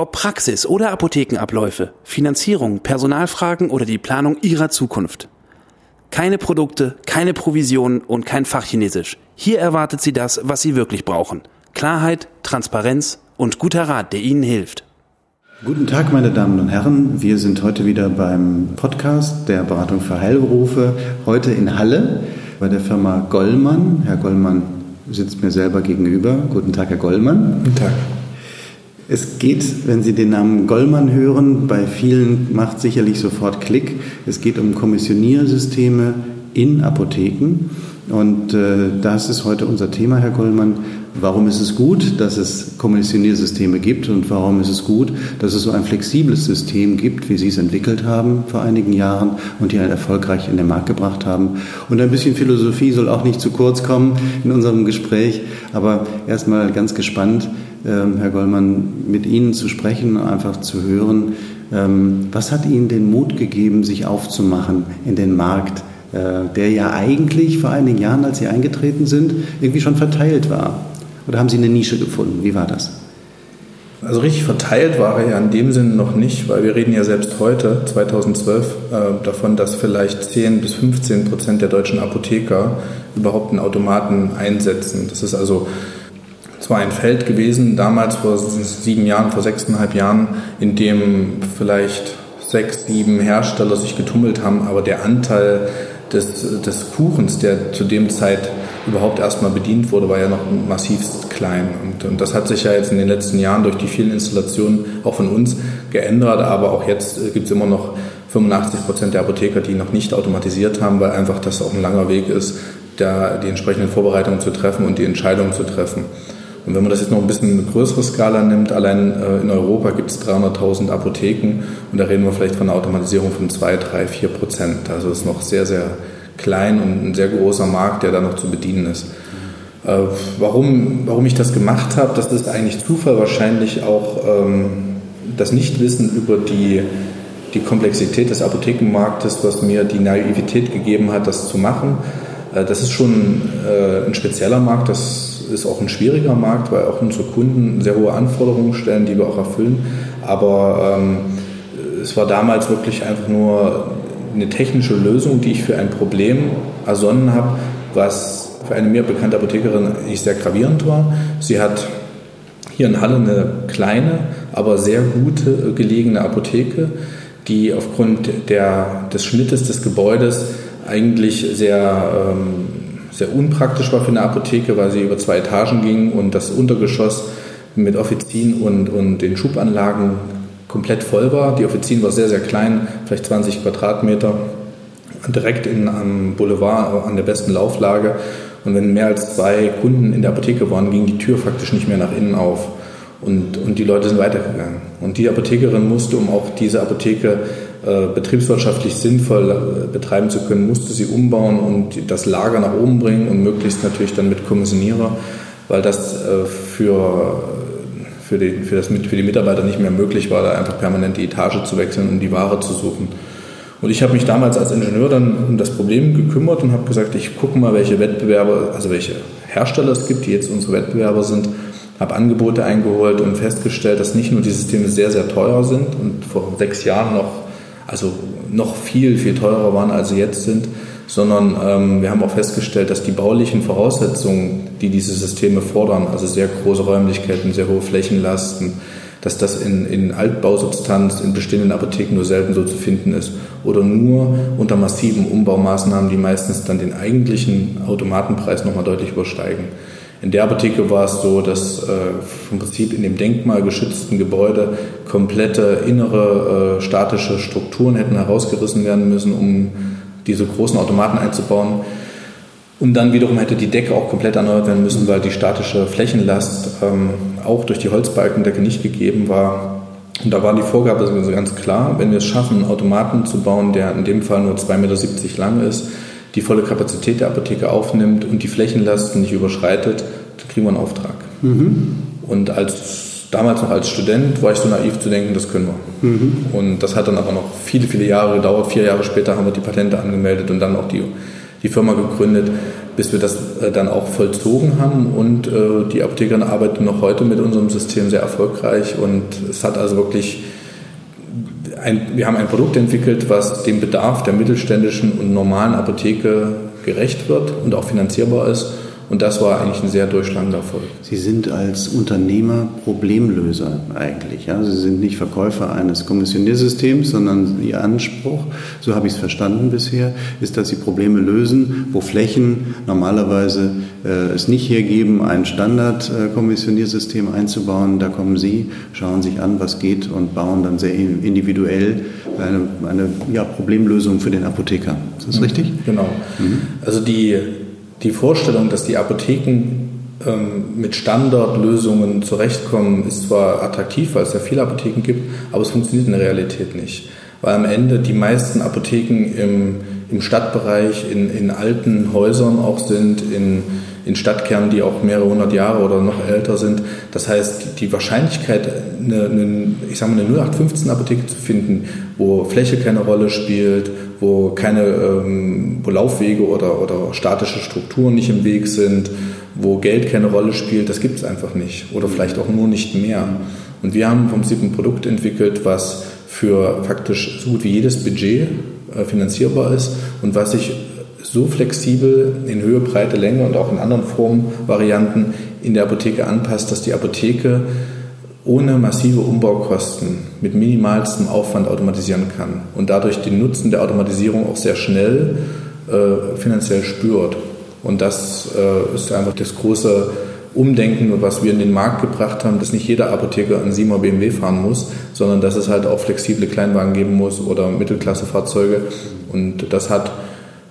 Ob Praxis oder Apothekenabläufe, Finanzierung, Personalfragen oder die Planung Ihrer Zukunft. Keine Produkte, keine Provisionen und kein Fachchinesisch. Hier erwartet Sie das, was Sie wirklich brauchen. Klarheit, Transparenz und guter Rat, der Ihnen hilft. Guten Tag, meine Damen und Herren. Wir sind heute wieder beim Podcast der Beratung für Heilberufe. Heute in Halle bei der Firma Gollmann. Herr Gollmann sitzt mir selber gegenüber. Guten Tag, Herr Gollmann. Guten Tag. Es geht, wenn Sie den Namen Gollmann hören, bei vielen macht sicherlich sofort Klick. Es geht um Kommissioniersysteme in Apotheken. Und äh, das ist heute unser Thema, Herr Gollmann. Warum ist es gut, dass es Kommissioniersysteme gibt und warum ist es gut, dass es so ein flexibles System gibt, wie Sie es entwickelt haben vor einigen Jahren und hier erfolgreich in den Markt gebracht haben. Und ein bisschen Philosophie soll auch nicht zu kurz kommen in unserem Gespräch, aber erstmal ganz gespannt, ähm, Herr Gollmann, mit Ihnen zu sprechen, einfach zu hören, ähm, was hat Ihnen den Mut gegeben, sich aufzumachen in den Markt, der ja eigentlich vor einigen Jahren, als Sie eingetreten sind, irgendwie schon verteilt war? Oder haben Sie eine Nische gefunden? Wie war das? Also richtig verteilt war er ja in dem Sinne noch nicht, weil wir reden ja selbst heute, 2012, äh, davon, dass vielleicht 10 bis 15 Prozent der deutschen Apotheker überhaupt einen Automaten einsetzen. Das ist also zwar ein Feld gewesen, damals vor sieben Jahren, vor sechseinhalb Jahren, in dem vielleicht sechs, sieben Hersteller sich getummelt haben, aber der Anteil des, des Kuchens, der zu dem Zeit überhaupt erstmal bedient wurde, war ja noch massivst klein. Und, und, das hat sich ja jetzt in den letzten Jahren durch die vielen Installationen auch von uns geändert, aber auch jetzt äh, gibt es immer noch 85 Prozent der Apotheker, die noch nicht automatisiert haben, weil einfach das auch ein langer Weg ist, da die entsprechenden Vorbereitungen zu treffen und die Entscheidungen zu treffen. Und wenn man das jetzt noch ein bisschen eine größere Skala nimmt, allein äh, in Europa gibt es 300.000 Apotheken und da reden wir vielleicht von einer Automatisierung von 2, 3, 4 Prozent. Also ist noch sehr, sehr klein und ein sehr großer Markt, der da noch zu bedienen ist. Äh, warum, warum ich das gemacht habe, das ist eigentlich Zufall, wahrscheinlich auch ähm, das Nichtwissen über die, die Komplexität des Apothekenmarktes, was mir die Naivität gegeben hat, das zu machen. Äh, das ist schon äh, ein spezieller Markt, das ist auch ein schwieriger Markt, weil auch unsere Kunden sehr hohe Anforderungen stellen, die wir auch erfüllen. Aber ähm, es war damals wirklich einfach nur eine technische Lösung, die ich für ein Problem ersonnen habe, was für eine mir bekannte Apothekerin nicht sehr gravierend war. Sie hat hier in Halle eine kleine, aber sehr gute gelegene Apotheke, die aufgrund der, des Schnittes des Gebäudes eigentlich sehr ähm, sehr unpraktisch war für eine Apotheke, weil sie über zwei Etagen ging und das Untergeschoss mit Offizien und, und den Schubanlagen komplett voll war. Die Offizien war sehr, sehr klein, vielleicht 20 Quadratmeter, direkt in, am Boulevard an der besten Lauflage. Und wenn mehr als zwei Kunden in der Apotheke waren, ging die Tür faktisch nicht mehr nach innen auf. Und, und die Leute sind weitergegangen. Und die Apothekerin musste, um auch diese Apotheke betriebswirtschaftlich sinnvoll äh, betreiben zu können, musste sie umbauen und das Lager nach oben bringen und möglichst natürlich dann mit Kommissionierer, weil das äh, für, für, die, für, das, für die Mitarbeiter nicht mehr möglich war, da einfach permanent die Etage zu wechseln um die Ware zu suchen. Und ich habe mich damals als Ingenieur dann um das Problem gekümmert und habe gesagt, ich gucke mal, welche Wettbewerber, also welche Hersteller es gibt, die jetzt unsere Wettbewerber sind, habe Angebote eingeholt und festgestellt, dass nicht nur die Systeme sehr, sehr teuer sind und vor sechs Jahren noch also noch viel, viel teurer waren, als sie jetzt sind, sondern ähm, wir haben auch festgestellt, dass die baulichen Voraussetzungen, die diese Systeme fordern, also sehr große Räumlichkeiten, sehr hohe Flächenlasten, dass das in, in Altbausubstanz, in bestehenden Apotheken nur selten so zu finden ist oder nur unter massiven Umbaumaßnahmen, die meistens dann den eigentlichen Automatenpreis nochmal deutlich übersteigen. In der Apotheke war es so, dass äh, im Prinzip in dem denkmalgeschützten Gebäude komplette innere äh, statische Strukturen hätten herausgerissen werden müssen, um diese großen Automaten einzubauen. Und dann wiederum hätte die Decke auch komplett erneuert werden müssen, weil die statische Flächenlast ähm, auch durch die Holzbalkendecke nicht gegeben war. Und da war die Vorgabe ganz klar, wenn wir es schaffen, einen Automaten zu bauen, der in dem Fall nur 2,70 Meter lang ist, die volle Kapazität der Apotheke aufnimmt und die Flächenlasten nicht überschreitet, dann kriegen wir einen Auftrag. Mhm. Und als damals noch als Student war ich so naiv zu denken, das können wir. Mhm. Und das hat dann aber noch viele, viele Jahre gedauert. Vier Jahre später haben wir die Patente angemeldet und dann auch die, die Firma gegründet, bis wir das äh, dann auch vollzogen haben. Und äh, die Apothekerin arbeitet noch heute mit unserem System sehr erfolgreich. Und es hat also wirklich ein, wir haben ein Produkt entwickelt, was dem Bedarf der mittelständischen und normalen Apotheke gerecht wird und auch finanzierbar ist und das war eigentlich ein sehr durchschlagender Erfolg. Sie sind als Unternehmer Problemlöser eigentlich. Ja? Sie sind nicht Verkäufer eines Kommissioniersystems, sondern Ihr Anspruch, so habe ich es verstanden bisher, ist, dass Sie Probleme lösen, wo Flächen normalerweise äh, es nicht hergeben, ein Standard-Kommissioniersystem einzubauen. Da kommen Sie, schauen sich an, was geht und bauen dann sehr individuell eine, eine ja, Problemlösung für den Apotheker. Ist das mhm. richtig? Genau. Mhm. Also die die Vorstellung, dass die Apotheken ähm, mit Standardlösungen zurechtkommen, ist zwar attraktiv, weil es ja viele Apotheken gibt, aber es funktioniert in der Realität nicht. Weil am Ende die meisten Apotheken im, im Stadtbereich, in, in alten Häusern auch sind, in, in Stadtkernen, die auch mehrere hundert Jahre oder noch älter sind. Das heißt, die Wahrscheinlichkeit, eine, eine, ich sage mal, eine 0815-Apotheke zu finden, wo Fläche keine Rolle spielt, wo keine ähm, wo Laufwege oder, oder statische Strukturen nicht im Weg sind, wo Geld keine Rolle spielt, das gibt es einfach nicht. Oder vielleicht auch nur nicht mehr. Und wir haben vom SIP ein Produkt entwickelt, was für faktisch so gut wie jedes Budget finanzierbar ist und was sich so flexibel in Höhe, Breite, Länge und auch in anderen Formvarianten in der Apotheke anpasst, dass die Apotheke ohne massive Umbaukosten mit minimalstem Aufwand automatisieren kann und dadurch den Nutzen der Automatisierung auch sehr schnell äh, finanziell spürt. Und das äh, ist einfach das große Umdenken, was wir in den Markt gebracht haben, dass nicht jeder Apotheker einen 7er BMW fahren muss, sondern dass es halt auch flexible Kleinwagen geben muss oder Mittelklassefahrzeuge. Und das hat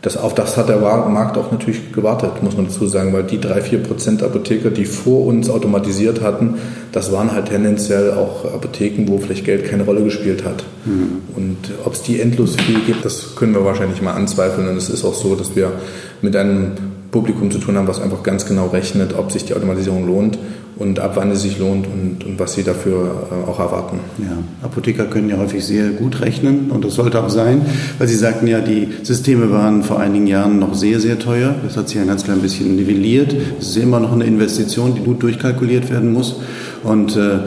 das, auf das hat der Markt auch natürlich gewartet, muss man dazu sagen, weil die drei, vier Prozent Apotheker, die vor uns automatisiert hatten, das waren halt tendenziell auch Apotheken, wo vielleicht Geld keine Rolle gespielt hat. Mhm. Und ob es die endlos viel gibt, das können wir wahrscheinlich mal anzweifeln. Und es ist auch so, dass wir mit einem Publikum zu tun haben, was einfach ganz genau rechnet, ob sich die Automatisierung lohnt und ab wann es sich lohnt und, und was sie dafür äh, auch erwarten. Ja, Apotheker können ja häufig sehr gut rechnen und das sollte auch sein, weil Sie sagten ja, die Systeme waren vor einigen Jahren noch sehr, sehr teuer. Das hat sich ein ganz klein bisschen nivelliert. Es ist immer noch eine Investition, die gut durchkalkuliert werden muss. Und äh,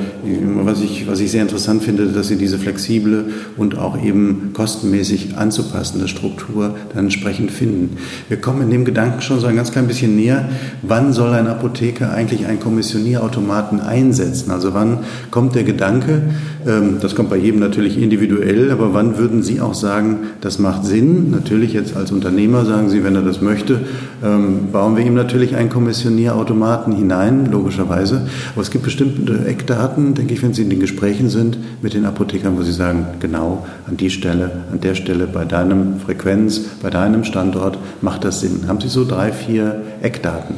was, ich, was ich sehr interessant finde, dass Sie diese flexible und auch eben kostenmäßig anzupassende Struktur dann entsprechend finden. Wir kommen in dem Gedanken schon so ein ganz klein bisschen näher. Wann soll ein Apotheker eigentlich einen Kommissionierautomaten einsetzen? Also wann kommt der Gedanke, ähm, das kommt bei jedem natürlich individuell, aber wann würden Sie auch sagen, das macht Sinn? Natürlich jetzt als Unternehmer sagen Sie, wenn er das möchte, ähm, bauen wir ihm natürlich einen Kommissionierautomaten hinein, logischerweise. Aber es gibt bestimmt Eckdaten, denke ich, wenn Sie in den Gesprächen sind mit den Apothekern, wo Sie sagen, genau an die Stelle, an der Stelle, bei deinem Frequenz, bei deinem Standort macht das Sinn. Haben Sie so drei, vier Eckdaten?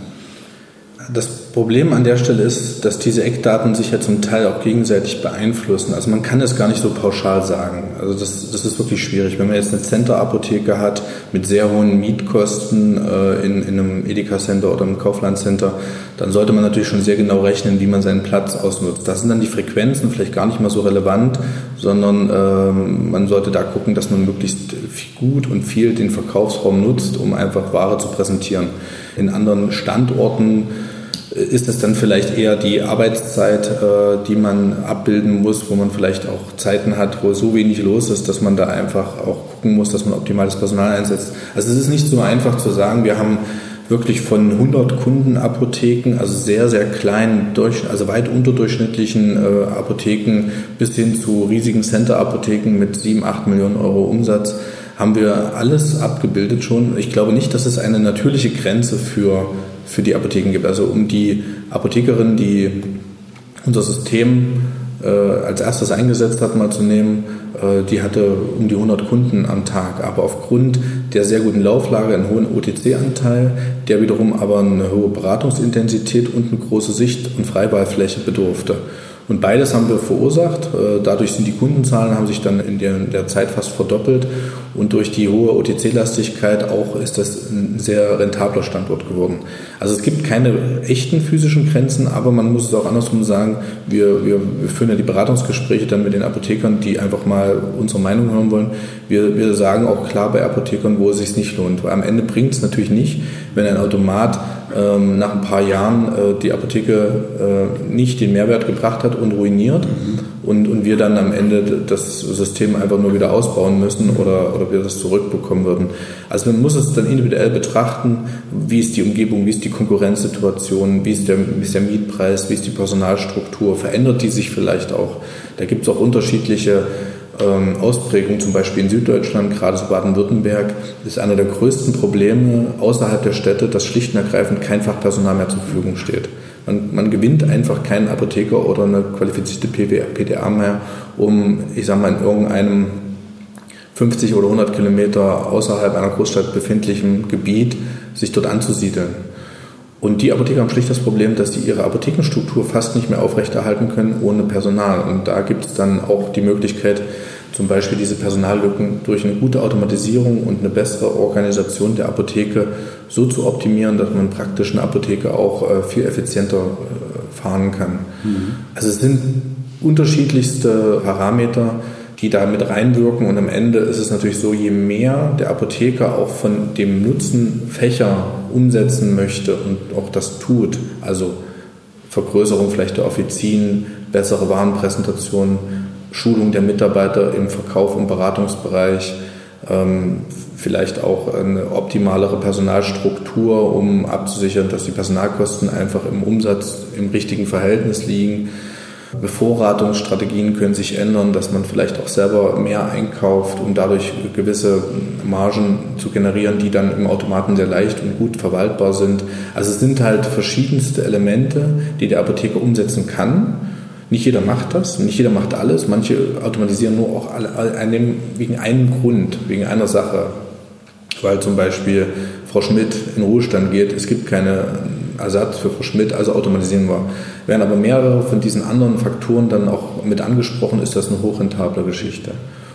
Das Problem an der Stelle ist, dass diese Eckdaten sich ja zum Teil auch gegenseitig beeinflussen. Also man kann es gar nicht so pauschal sagen. Also das, das ist wirklich schwierig. Wenn man jetzt eine Center-Apotheke hat mit sehr hohen Mietkosten äh, in, in einem Edeka-Center oder einem Kaufland-Center, dann sollte man natürlich schon sehr genau rechnen, wie man seinen Platz ausnutzt. Das sind dann die Frequenzen vielleicht gar nicht mal so relevant, sondern äh, man sollte da gucken, dass man möglichst gut und viel den Verkaufsraum nutzt, um einfach Ware zu präsentieren. In anderen Standorten ist es dann vielleicht eher die Arbeitszeit, äh, die man abbilden muss, wo man vielleicht auch Zeiten hat, wo so wenig los ist, dass man da einfach auch gucken muss, dass man optimales Personal einsetzt. Also es ist nicht so einfach zu sagen, wir haben wirklich von 100 Kundenapotheken, also sehr, sehr kleinen, also weit unterdurchschnittlichen äh, Apotheken bis hin zu riesigen Center-Apotheken mit 7, 8 Millionen Euro Umsatz, haben wir alles abgebildet schon. Ich glaube nicht, dass es eine natürliche Grenze für für die Apotheken gibt. Also um die Apothekerin, die unser System äh, als erstes eingesetzt hat, mal zu nehmen, äh, die hatte um die 100 Kunden am Tag. Aber aufgrund der sehr guten Lauflage einen hohen OTC-Anteil, der wiederum aber eine hohe Beratungsintensität und eine große Sicht- und Freiwahlfläche bedurfte. Und beides haben wir verursacht. Äh, dadurch sind die Kundenzahlen haben sich dann in der Zeit fast verdoppelt und durch die hohe OTC-Lastigkeit auch ist das ein sehr rentabler Standort geworden. Also es gibt keine echten physischen Grenzen, aber man muss es auch andersrum sagen, wir, wir, wir führen ja die Beratungsgespräche dann mit den Apothekern, die einfach mal unsere Meinung hören wollen. Wir, wir sagen auch klar bei Apothekern, wo es sich nicht lohnt. Weil am Ende bringt es natürlich nicht, wenn ein Automat ähm, nach ein paar Jahren äh, die Apotheke äh, nicht den Mehrwert gebracht hat und ruiniert mhm. Und, und wir dann am Ende das System einfach nur wieder ausbauen müssen oder, oder wir das zurückbekommen würden. Also man muss es dann individuell betrachten, wie ist die Umgebung, wie ist die Konkurrenzsituation, wie ist der, wie ist der Mietpreis, wie ist die Personalstruktur, verändert die sich vielleicht auch. Da gibt es auch unterschiedliche ähm, Ausprägung, zum Beispiel in Süddeutschland, gerade so Baden-Württemberg, ist einer der größten Probleme außerhalb der Städte, dass schlicht und ergreifend kein Fachpersonal mehr zur Verfügung steht. Man, man gewinnt einfach keinen Apotheker oder eine qualifizierte PDA mehr, um, ich sag mal, in irgendeinem 50 oder 100 Kilometer außerhalb einer Großstadt befindlichen Gebiet sich dort anzusiedeln. Und die Apotheker haben schlicht das Problem, dass sie ihre Apothekenstruktur fast nicht mehr aufrechterhalten können ohne Personal. Und da gibt es dann auch die Möglichkeit, zum Beispiel diese Personallücken durch eine gute Automatisierung und eine bessere Organisation der Apotheke so zu optimieren, dass man praktisch eine Apotheke auch äh, viel effizienter äh, fahren kann. Mhm. Also es sind unterschiedlichste Parameter, die da mit reinwirken. Und am Ende ist es natürlich so, je mehr der Apotheker auch von dem Nutzenfächer umsetzen möchte und auch das tut, also Vergrößerung vielleicht der Offizien, bessere Warenpräsentation, Schulung der Mitarbeiter im Verkauf und Beratungsbereich, ähm, vielleicht auch eine optimalere Personalstruktur, um abzusichern, dass die Personalkosten einfach im Umsatz im richtigen Verhältnis liegen Bevorratungsstrategien können sich ändern, dass man vielleicht auch selber mehr einkauft, um dadurch gewisse Margen zu generieren, die dann im Automaten sehr leicht und gut verwaltbar sind. Also es sind halt verschiedenste Elemente, die der Apotheker umsetzen kann. Nicht jeder macht das, nicht jeder macht alles. Manche automatisieren nur auch alle, wegen einem Grund, wegen einer Sache. Weil zum Beispiel Frau Schmidt in Ruhestand geht, es gibt keine Ersatz für Frau Schmidt, also automatisieren wir. Werden aber mehrere von diesen anderen Faktoren dann auch mit angesprochen, ist das eine hochrentable Geschichte.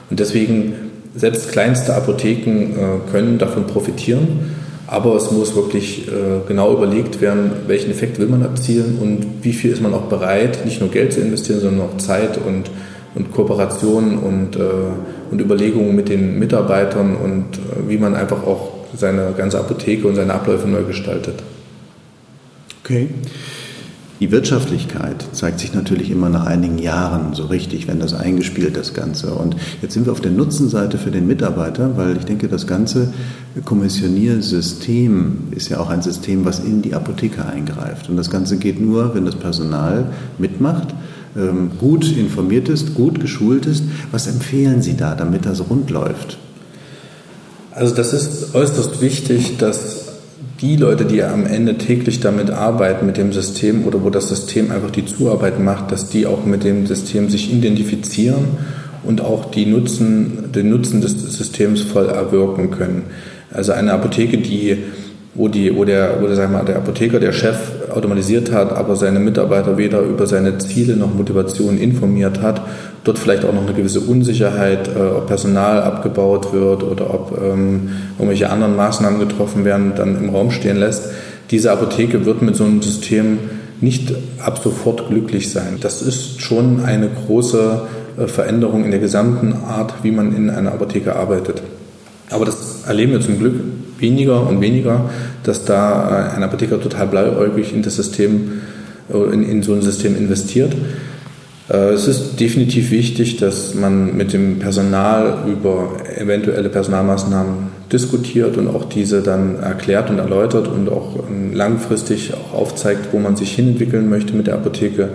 Und deswegen, selbst kleinste Apotheken äh, können davon profitieren, aber es muss wirklich äh, genau überlegt werden, welchen Effekt will man erzielen und wie viel ist man auch bereit, nicht nur Geld zu investieren, sondern auch Zeit und, und Kooperation und, äh, und Überlegungen mit den Mitarbeitern und wie man einfach auch seine ganze Apotheke und seine Abläufe neu gestaltet. Okay. Die Wirtschaftlichkeit zeigt sich natürlich immer nach einigen Jahren so richtig, wenn das eingespielt das Ganze. Und jetzt sind wir auf der Nutzenseite für den Mitarbeiter, weil ich denke, das ganze Kommissioniersystem ist ja auch ein System, was in die Apotheke eingreift. Und das Ganze geht nur, wenn das Personal mitmacht, ähm, gut informiert ist, gut geschult ist. Was empfehlen Sie da, damit das rund läuft? Also das ist äußerst wichtig, dass die Leute, die am Ende täglich damit arbeiten, mit dem System oder wo das System einfach die Zuarbeit macht, dass die auch mit dem System sich identifizieren und auch die Nutzen, den Nutzen des Systems voll erwirken können. Also eine Apotheke, die wo, die, wo, der, wo der, sag mal, der Apotheker, der Chef automatisiert hat, aber seine Mitarbeiter weder über seine Ziele noch Motivation informiert hat, dort vielleicht auch noch eine gewisse Unsicherheit, äh, ob Personal abgebaut wird oder ob ähm, irgendwelche anderen Maßnahmen getroffen werden, dann im Raum stehen lässt. Diese Apotheke wird mit so einem System nicht ab sofort glücklich sein. Das ist schon eine große äh, Veränderung in der gesamten Art, wie man in einer Apotheke arbeitet. Aber das erleben wir zum Glück weniger und weniger, dass da ein Apotheker total blauäugig in das System, äh, in, in so ein System investiert. Äh, es ist definitiv wichtig, dass man mit dem Personal über eventuelle Personalmaßnahmen diskutiert und auch diese dann erklärt und erläutert und auch langfristig auch aufzeigt, wo man sich hinentwickeln möchte mit der Apotheke,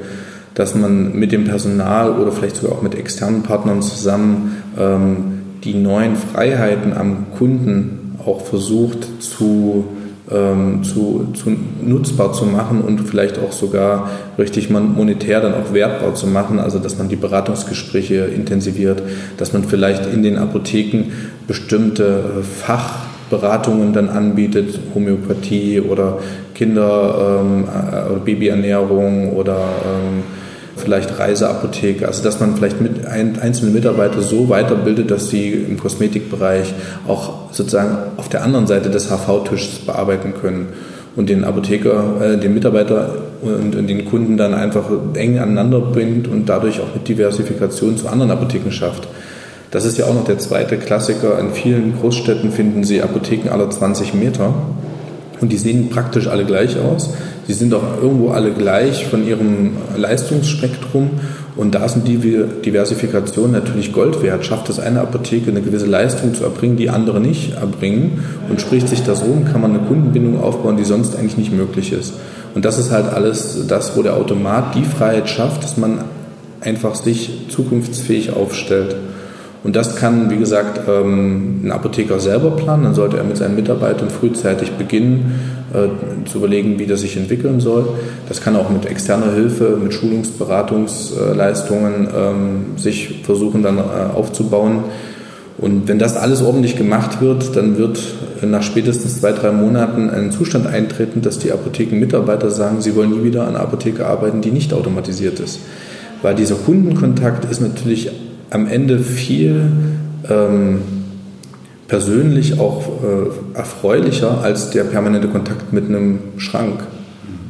dass man mit dem Personal oder vielleicht sogar auch mit externen Partnern zusammen ähm, die neuen Freiheiten am Kunden auch versucht zu, zu, zu nutzbar zu machen und vielleicht auch sogar richtig monetär dann auch wertbar zu machen, also dass man die Beratungsgespräche intensiviert, dass man vielleicht in den Apotheken bestimmte Fachberatungen dann anbietet, Homöopathie oder Kinder- ähm, äh, oder Babyernährung oder ähm, vielleicht Reiseapotheke, also dass man vielleicht mit ein, einzelne Mitarbeiter so weiterbildet, dass sie im Kosmetikbereich auch sozusagen auf der anderen Seite des HV-Tisches bearbeiten können und den Apotheker, äh, den Mitarbeiter und, und, den Kunden dann einfach eng aneinander bringt und dadurch auch mit Diversifikation zu anderen Apotheken schafft. Das ist ja auch noch der zweite Klassiker. In vielen Großstädten finden Sie Apotheken aller 20 Meter und die sehen praktisch alle gleich aus. Sie sind auch irgendwo alle gleich von ihrem Leistungsspektrum und da sind die Diversifikation natürlich Gold wert. Schafft es eine Apotheke eine gewisse Leistung zu erbringen, die andere nicht erbringen und spricht sich das rum, kann man eine Kundenbindung aufbauen, die sonst eigentlich nicht möglich ist. Und das ist halt alles das, wo der Automat die Freiheit schafft, dass man einfach sich zukunftsfähig aufstellt. Und das kann, wie gesagt, ähm, ein Apotheker selber planen. Dann sollte er mit seinen Mitarbeitern frühzeitig beginnen, äh, zu überlegen, wie das sich entwickeln soll. Das kann auch mit externer Hilfe, mit Schulungsberatungsleistungen ähm, sich versuchen dann äh, aufzubauen. Und wenn das alles ordentlich gemacht wird, dann wird nach spätestens zwei, drei Monaten ein Zustand eintreten, dass die Apothekenmitarbeiter sagen, sie wollen nie wieder an einer Apotheke arbeiten, die nicht automatisiert ist. Weil dieser Kundenkontakt ist natürlich am Ende viel ähm, persönlich auch äh, erfreulicher als der permanente Kontakt mit einem Schrank.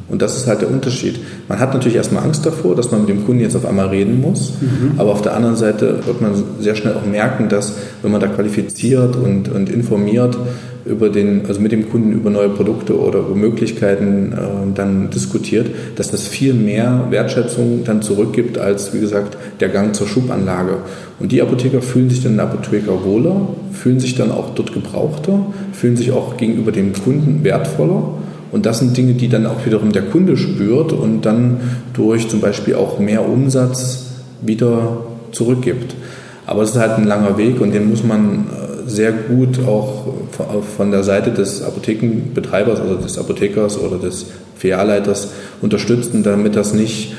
Und das ist halt der Unterschied. Man hat natürlich erstmal Angst davor, dass man mit dem Kunden jetzt auf einmal reden muss. Mhm. Aber auf der anderen Seite wird man sehr schnell auch merken, dass wenn man da qualifiziert und, und informiert, über den, also mit dem Kunden über neue Produkte oder über Möglichkeiten äh, dann diskutiert, dass das viel mehr Wertschätzung dann zurückgibt als, wie gesagt, der Gang zur Schubanlage. Und die Apotheker fühlen sich dann in Apotheker wohler, fühlen sich dann auch dort gebrauchter, fühlen sich auch gegenüber dem Kunden wertvoller. Und das sind Dinge, die dann auch wiederum der Kunde spürt und dann durch zum Beispiel auch mehr Umsatz wieder zurückgibt. Aber es ist halt ein langer Weg und den muss man äh, sehr gut auch von der Seite des Apothekenbetreibers, also des Apothekers oder des Filialleiters unterstützen, damit das nicht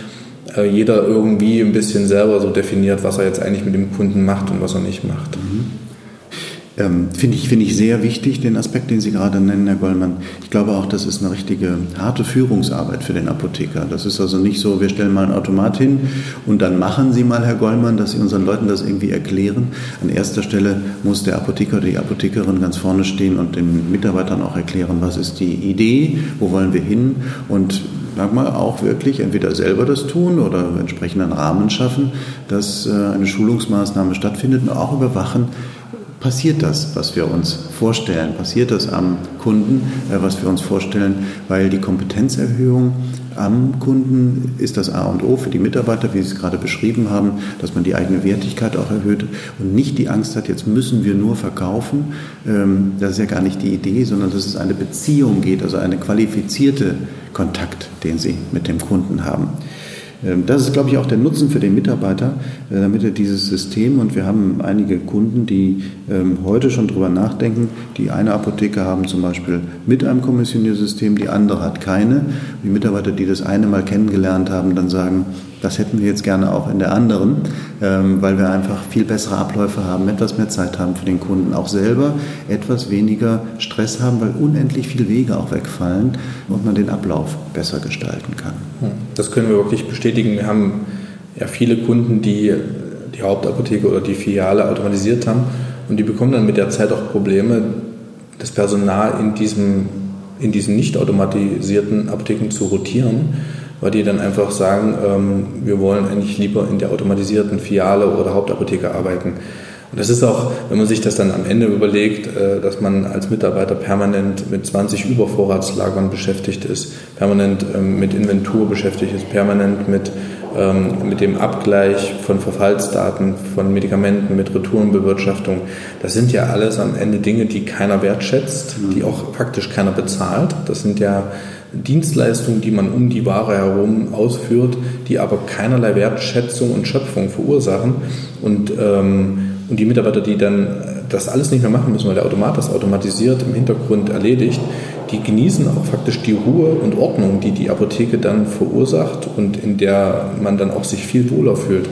äh, jeder irgendwie ein bisschen selber so definiert, was er jetzt eigentlich mit dem Kunden macht und was er nicht macht. Mhm. Ähm, Finde ich, find ich sehr wichtig, den Aspekt, den Sie gerade nennen, Herr Gollmann. Ich glaube auch, das ist eine richtige harte Führungsarbeit für den Apotheker. Das ist also nicht so, wir stellen mal einen Automat hin und dann machen Sie mal, Herr Gollmann, dass Sie unseren Leuten das irgendwie erklären. An erster Stelle muss der Apotheker oder die Apothekerin ganz vorne stehen und den Mitarbeitern auch erklären, was ist die Idee, wo wollen wir hin und sag mal, auch wirklich entweder selber das tun oder entsprechend einen Rahmen schaffen, dass äh, eine Schulungsmaßnahme stattfindet und auch überwachen, passiert das, was wir uns vorstellen? Passiert das am Kunden, äh, was wir uns vorstellen? Weil die Kompetenzerhöhung am Kunden ist das A und O für die Mitarbeiter, wie Sie es gerade beschrieben haben, dass man die eigene Wertigkeit auch erhöht und nicht die Angst hat, jetzt müssen wir nur verkaufen. Ähm, das ist ja gar nicht die Idee, sondern dass es eine Beziehung geht, also eine qualifizierte Kontakt, den Sie mit dem Kunden haben. Ähm, das ist, glaube ich, auch der Nutzen für den Mitarbeiter, äh, damit er dieses System, und wir haben einige Kunden, die ähm, heute schon darüber nachdenken, die eine Apotheke haben zum Beispiel mit einem Kommissioniersystem, die andere hat keine. Die Mitarbeiter, die das eine mal kennengelernt haben, dann sagen, das hätten wir jetzt gerne auch in der anderen, ähm, weil wir einfach viel bessere Abläufe haben, etwas mehr Zeit haben für den Kunden, auch selber etwas weniger Stress haben, weil unendlich viele Wege auch wegfallen und man den Ablauf besser gestalten kann. Hm, das können wir wirklich bestätigen. Wir haben ja viele Kunden, die die Hauptapotheke oder die Filiale automatisiert haben und die bekommen dann mit der Zeit auch Probleme, das Personal in, diesem, in diesen nicht automatisierten Apotheken zu rotieren weil die dann einfach sagen, ähm, wir wollen eigentlich lieber in der automatisierten Filiale oder Hauptapotheke arbeiten. Und das ist auch, wenn man sich das dann am Ende überlegt, äh, dass man als Mitarbeiter permanent mit 20 Übervorratslagern beschäftigt ist, permanent ähm, mit Inventur beschäftigt ist, permanent mit, ähm, mit dem Abgleich von Verfallsdaten, von Medikamenten, mit Retourenbewirtschaftung. Das sind ja alles am Ende Dinge, die keiner wertschätzt, die auch faktisch keiner bezahlt. Das sind ja Dienstleistungen, die man um die Ware herum ausführt, die aber keinerlei Wertschätzung und Schöpfung verursachen. Und, ähm, und die Mitarbeiter, die dann das alles nicht mehr machen müssen, weil der Automat das automatisiert im Hintergrund erledigt, die genießen auch faktisch die Ruhe und Ordnung, die die Apotheke dann verursacht und in der man dann auch sich viel wohler fühlt.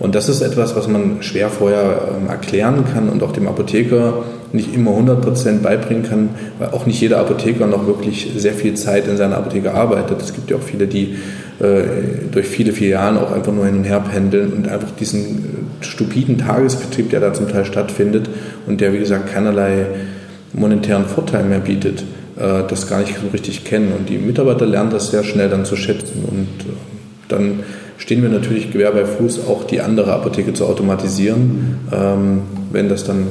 Und das ist etwas, was man schwer vorher ähm, erklären kann und auch dem Apotheker nicht immer 100% beibringen kann, weil auch nicht jeder Apotheker noch wirklich sehr viel Zeit in seiner Apotheke arbeitet. Es gibt ja auch viele, die äh, durch viele Filialen auch einfach nur hin und her pendeln und einfach diesen äh, stupiden Tagesbetrieb, der da zum Teil stattfindet und der, wie gesagt, keinerlei monetären Vorteil mehr bietet, äh, das gar nicht so richtig kennen. Und die Mitarbeiter lernen das sehr schnell dann zu schätzen. Und dann stehen wir natürlich Gewehr bei Fuß, auch die andere Apotheke zu automatisieren, ähm, wenn das dann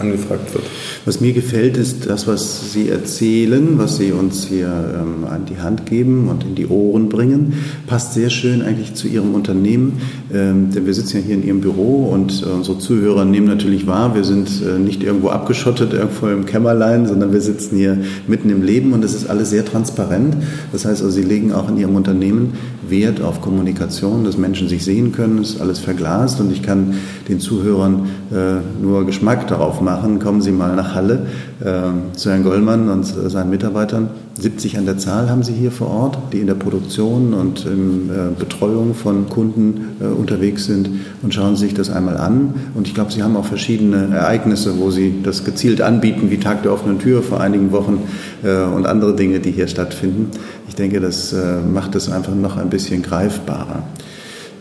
angefragt wird. Was mir gefällt, ist das, was Sie erzählen, was Sie uns hier ähm, an die Hand geben und in die Ohren bringen, passt sehr schön eigentlich zu Ihrem Unternehmen. Ähm, denn wir sitzen ja hier in Ihrem Büro und äh, unsere Zuhörer nehmen natürlich wahr, wir sind äh, nicht irgendwo abgeschottet, irgendwo im Kämmerlein, sondern wir sitzen hier mitten im Leben und es ist alles sehr transparent. Das heißt also, Sie legen auch in Ihrem Unternehmen Wert auf Kommunikation, dass Menschen sich sehen können, es ist alles verglast und ich kann den Zuhörern äh, nur Geschmack darauf machen. Kommen Sie mal nach Halle äh, zu Herrn Gollmann und seinen Mitarbeitern. 70 an der Zahl haben Sie hier vor Ort, die in der Produktion und in äh, Betreuung von Kunden äh, unterwegs sind und schauen sich das einmal an. Und ich glaube, Sie haben auch verschiedene Ereignisse, wo Sie das gezielt anbieten, wie Tag der offenen Tür vor einigen Wochen äh, und andere Dinge, die hier stattfinden. Ich denke, das äh, macht es einfach noch ein bisschen greifbarer.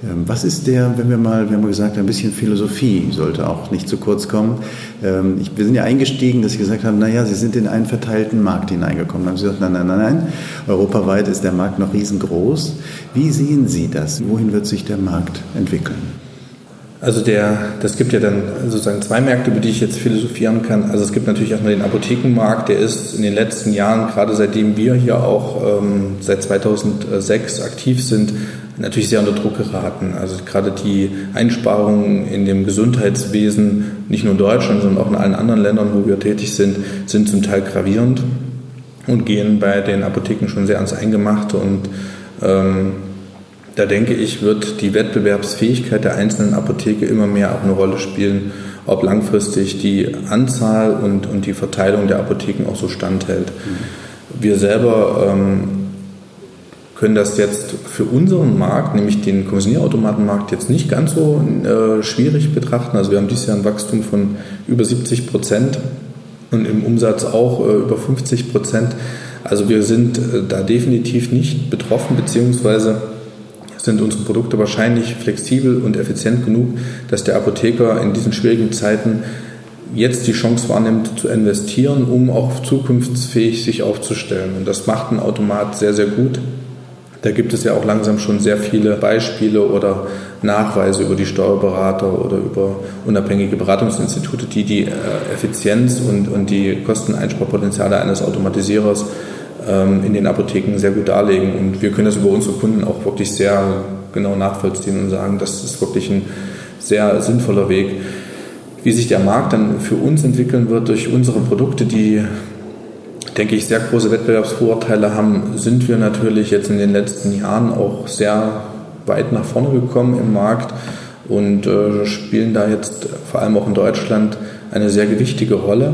Ähm, was ist der, wenn wir mal, wir haben gesagt, ein bisschen Philosophie sollte auch nicht zu kurz kommen. Ähm, wir sind ja eingestiegen, dass Sie gesagt haben, naja, Sie sind in einen verteilten Markt hineingekommen. Dann haben Sie gesagt, nein, nein, nein, nein, europaweit ist der Markt noch riesengroß. Wie sehen Sie das? Wohin wird sich der Markt entwickeln? Also der, das gibt ja dann sozusagen zwei Märkte, über die ich jetzt philosophieren kann. Also es gibt natürlich erstmal den Apothekenmarkt, der ist in den letzten Jahren, gerade seitdem wir hier auch ähm, seit 2006 aktiv sind, natürlich sehr unter Druck geraten. Also gerade die Einsparungen in dem Gesundheitswesen, nicht nur in Deutschland, sondern auch in allen anderen Ländern, wo wir tätig sind, sind zum Teil gravierend und gehen bei den Apotheken schon sehr ans Eingemachte und ähm, da denke ich, wird die Wettbewerbsfähigkeit der einzelnen Apotheke immer mehr auch eine Rolle spielen, ob langfristig die Anzahl und, und die Verteilung der Apotheken auch so standhält. Mhm. Wir selber ähm, können das jetzt für unseren Markt, nämlich den Kommissionierautomatenmarkt, jetzt nicht ganz so äh, schwierig betrachten. Also wir haben dieses Jahr ein Wachstum von über 70 Prozent und im Umsatz auch äh, über 50 Prozent. Also wir sind äh, da definitiv nicht betroffen, beziehungsweise sind unsere Produkte wahrscheinlich flexibel und effizient genug, dass der Apotheker in diesen schwierigen Zeiten jetzt die Chance wahrnimmt zu investieren, um auch zukunftsfähig sich aufzustellen. Und das macht ein Automat sehr, sehr gut. Da gibt es ja auch langsam schon sehr viele Beispiele oder Nachweise über die Steuerberater oder über unabhängige Beratungsinstitute, die die äh, Effizienz und, und die Kosteneinsparpotenziale eines Automatisierers ähm, in den Apotheken sehr gut darlegen. Und wir können das über unsere Kunden auch wirklich sehr genau nachvollziehen und sagen, das ist wirklich ein sehr sinnvoller Weg. Wie sich der Markt dann für uns entwickeln wird durch unsere Produkte, die, denke ich, sehr große Wettbewerbsvorteile haben, sind wir natürlich jetzt in den letzten Jahren auch sehr weit nach vorne gekommen im Markt und äh, spielen da jetzt vor allem auch in Deutschland eine sehr gewichtige Rolle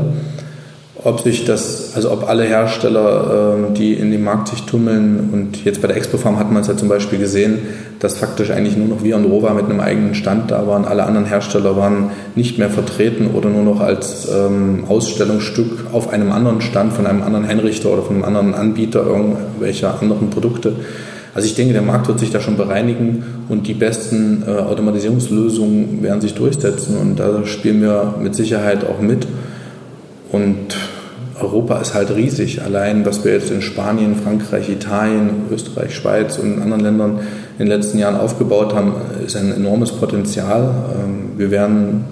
ob sich das, also ob alle Hersteller, ähm, die in dem Markt sich tummeln und jetzt bei der Expo-Farm hat man es ja zum Beispiel gesehen, dass faktisch eigentlich nur noch wir und Rova mit einem eigenen Stand da waren. Alle anderen Hersteller waren nicht mehr vertreten oder nur noch als ähm, Ausstellungsstück auf einem anderen Stand von einem anderen Einrichter oder von einem anderen Anbieter irgendwelcher anderen Produkte. Also ich denke, der Markt wird sich da schon bereinigen und die besten äh, Automatisierungslösungen werden sich durchsetzen und da spielen wir mit Sicherheit auch mit. Und Europa ist halt riesig. Allein, was wir jetzt in Spanien, Frankreich, Italien, Österreich, Schweiz und in anderen Ländern in den letzten Jahren aufgebaut haben, ist ein enormes Potenzial. Ähm, wir werden,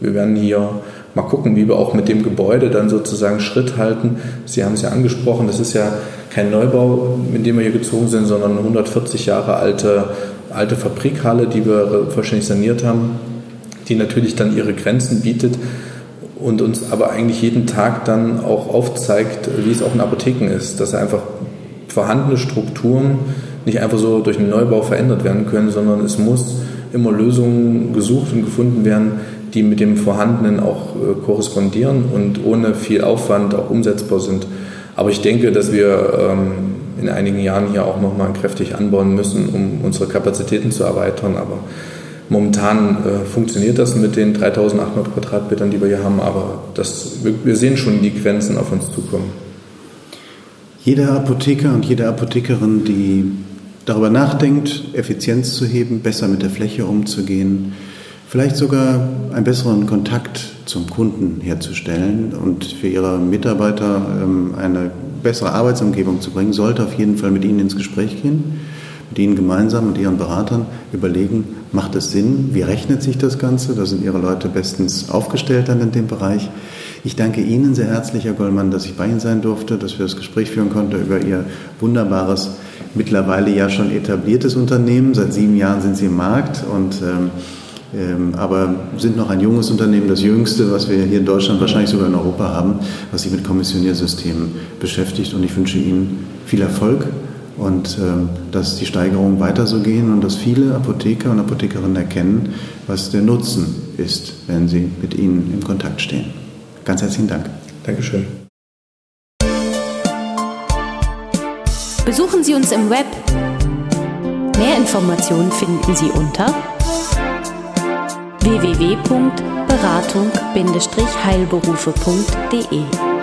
wir werden hier mal gucken, wie wir auch mit dem Gebäude dann sozusagen Schritt halten. Sie haben es ja angesprochen, das ist ja kein Neubau, mit dem wir hier gezogen sind, sondern eine 140 Jahre alte, alte Fabrikhalle, die wir vollständig saniert haben, die natürlich dann ihre Grenzen bietet und uns aber eigentlich jeden Tag dann auch aufzeigt, wie es auch in Apotheken ist, dass einfach vorhandene Strukturen nicht einfach so durch einen Neubau verändert werden können, sondern es muss immer Lösungen gesucht und gefunden werden, die mit dem Vorhandenen auch äh, korrespondieren und ohne viel Aufwand auch umsetzbar sind. Aber ich denke, dass wir ähm, in einigen Jahren hier auch nochmal kräftig anbauen müssen, um unsere Kapazitäten zu erweitern. Aber Momentan äh, funktioniert das mit den 3800 Quadratmetern, die wir hier haben, aber das, wir, sehen schon die Grenzen auf uns zukommen. Jeder Apotheker und jede Apothekerin, die darüber nachdenkt, Effizienz zu heben, besser mit der Fläche umzugehen, vielleicht sogar einen besseren Kontakt zum Kunden herzustellen und für ihre Mitarbeiter ähm, eine bessere Arbeitsumgebung zu bringen, sollte auf jeden Fall mit ihnen ins Gespräch gehen, mit ihnen gemeinsam und ihren Beratern überlegen, macht es Sinn, wie rechnet sich das Ganze, da sind ihre Leute bestens aufgestellt dann in dem Bereich. Ich danke Ihnen sehr herzlich, Herr Gollmann, dass ich bei Ihnen sein durfte, dass wir das Gespräch führen konnten über Ihr wunderbares, mittlerweile ja schon etabliertes Unternehmen. Seit sieben Jahren sind Sie im Markt und ähm, ähm, aber sind noch ein junges Unternehmen, das jüngste, was wir hier in Deutschland, wahrscheinlich sogar in Europa haben, was sich mit Kommissioniersystemen beschäftigt. Und ich wünsche Ihnen viel Erfolg und ähm, dass die Steigerungen weiter so gehen und dass viele Apotheker und Apothekerinnen erkennen, was der Nutzen ist, wenn sie mit Ihnen im Kontakt stehen. Ganz herzlichen Dank. Dankeschön. Besuchen Sie uns im Web. Mehr Informationen finden Sie unter www.beratung-heilberufe.de